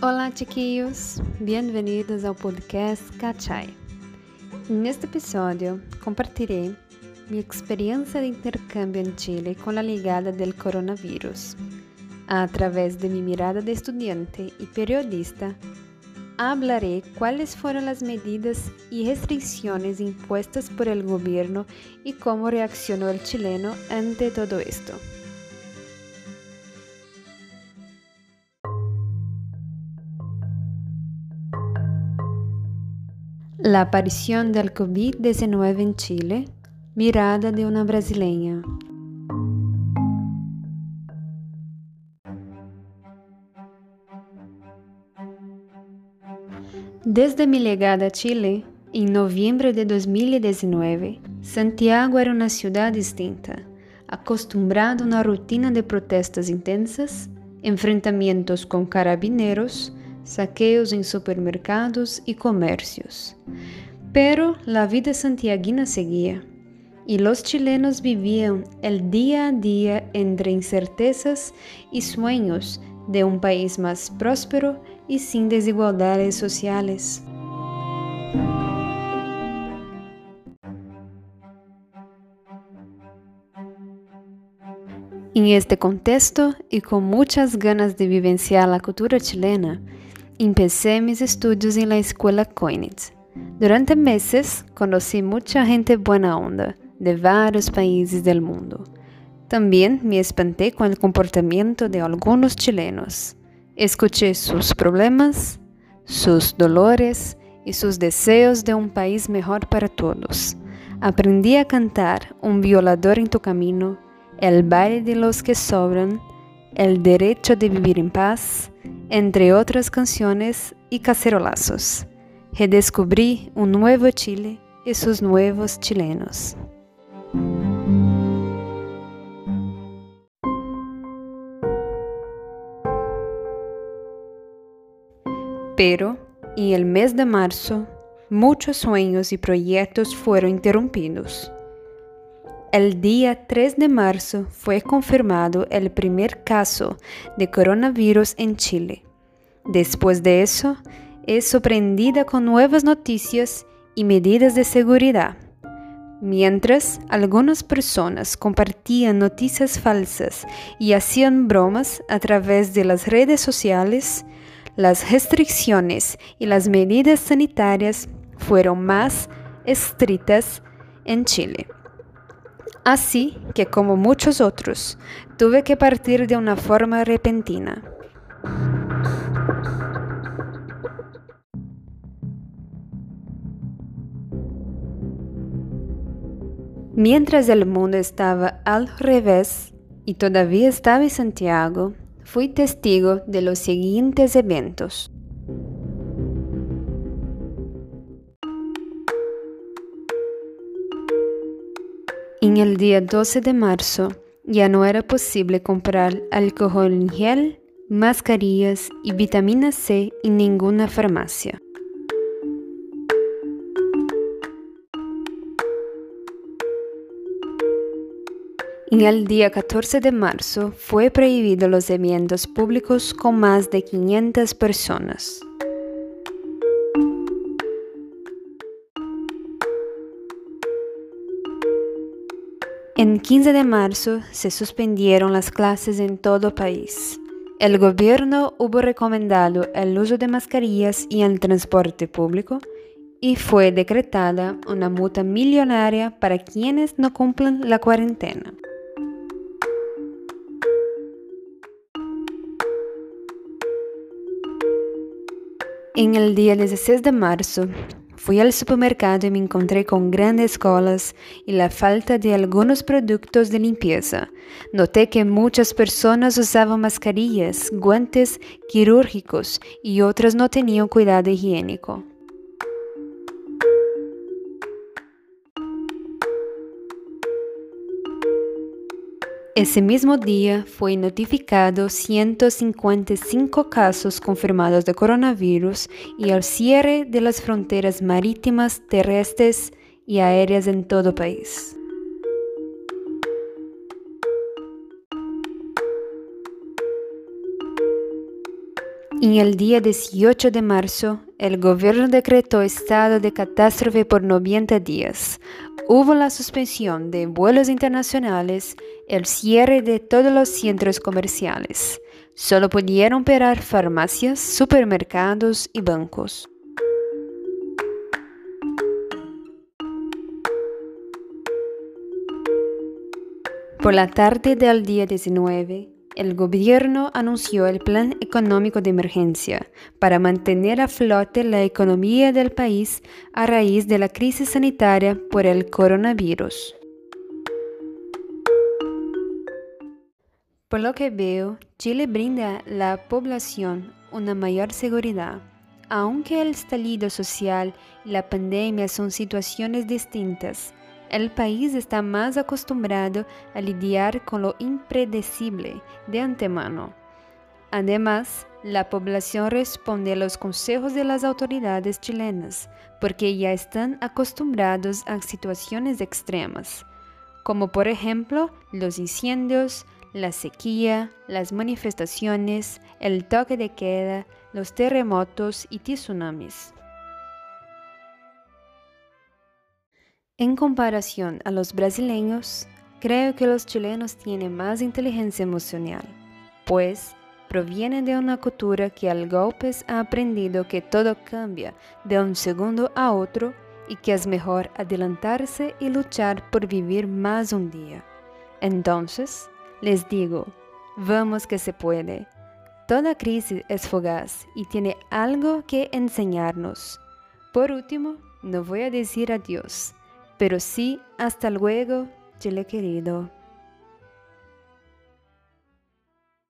Olá, chiquillos! Bem-vindos ao podcast Cachai. Neste episódio, compartilharei minha experiência de intercâmbio em Chile com a ligada do coronavírus. Através de minha mirada de estudante e periodista, hablaré cuáles fueron las medidas y restricciones impuestas por el gobierno y cómo reaccionó el chileno ante todo esto. La aparición del COVID-19 en Chile, mirada de una brasileña. Desde mi llegada a Chile, en noviembre de 2019, Santiago era una ciudad distinta, acostumbrada a una rutina de protestas intensas, enfrentamientos con carabineros, saqueos en supermercados y comercios. Pero la vida santiaguina seguía y los chilenos vivían el día a día entre incertezas y sueños de un país más próspero y sin desigualdades sociales. En este contexto y con muchas ganas de vivenciar la cultura chilena, empecé mis estudios en la escuela Coinitz. Durante meses conocí mucha gente buena onda de varios países del mundo. También me espanté con el comportamiento de algunos chilenos. Escuché sus problemas, sus dolores y sus deseos de un país mejor para todos. Aprendí a cantar Un violador en tu camino, El baile de los que sobran, El derecho de vivir en paz, entre otras canciones y cacerolazos. Redescubrí un nuevo Chile y sus nuevos chilenos. Pero, en el mes de marzo, muchos sueños y proyectos fueron interrumpidos. El día 3 de marzo fue confirmado el primer caso de coronavirus en Chile. Después de eso, es sorprendida con nuevas noticias y medidas de seguridad. Mientras algunas personas compartían noticias falsas y hacían bromas a través de las redes sociales, las restricciones y las medidas sanitarias fueron más estrictas en Chile. Así que, como muchos otros, tuve que partir de una forma repentina. Mientras el mundo estaba al revés y todavía estaba en Santiago, fui testigo de los siguientes eventos. En el día 12 de marzo ya no era posible comprar alcohol en gel, mascarillas y vitamina C en ninguna farmacia. En el día 14 de marzo fue prohibido los eventos públicos con más de 500 personas. En 15 de marzo se suspendieron las clases en todo país. El gobierno hubo recomendado el uso de mascarillas y el transporte público y fue decretada una multa millonaria para quienes no cumplan la cuarentena. En el día 16 de marzo, fui al supermercado y me encontré con grandes colas y la falta de algunos productos de limpieza. Noté que muchas personas usaban mascarillas, guantes quirúrgicos y otras no tenían cuidado higiénico. Ese mismo día fue notificado 155 casos confirmados de coronavirus y el cierre de las fronteras marítimas, terrestres y aéreas en todo el país. En el día 18 de marzo, el gobierno decretó estado de catástrofe por 90 días. Hubo la suspensión de vuelos internacionales, el cierre de todos los centros comerciales. Solo pudieron operar farmacias, supermercados y bancos. Por la tarde del día 19, el gobierno anunció el Plan Económico de Emergencia para mantener a flote la economía del país a raíz de la crisis sanitaria por el coronavirus. Por lo que veo, Chile brinda a la población una mayor seguridad. Aunque el estallido social y la pandemia son situaciones distintas, el país está más acostumbrado a lidiar con lo impredecible de antemano. Además, la población responde a los consejos de las autoridades chilenas porque ya están acostumbrados a situaciones extremas, como por ejemplo los incendios, la sequía, las manifestaciones, el toque de queda, los terremotos y tsunamis. En comparación a los brasileños, creo que los chilenos tienen más inteligencia emocional, pues provienen de una cultura que al golpes ha aprendido que todo cambia de un segundo a otro y que es mejor adelantarse y luchar por vivir más un día. Entonces, les digo, vamos que se puede. Toda crisis es fugaz y tiene algo que enseñarnos. Por último, no voy a decir adiós pero sí, hasta luego, Chile querido.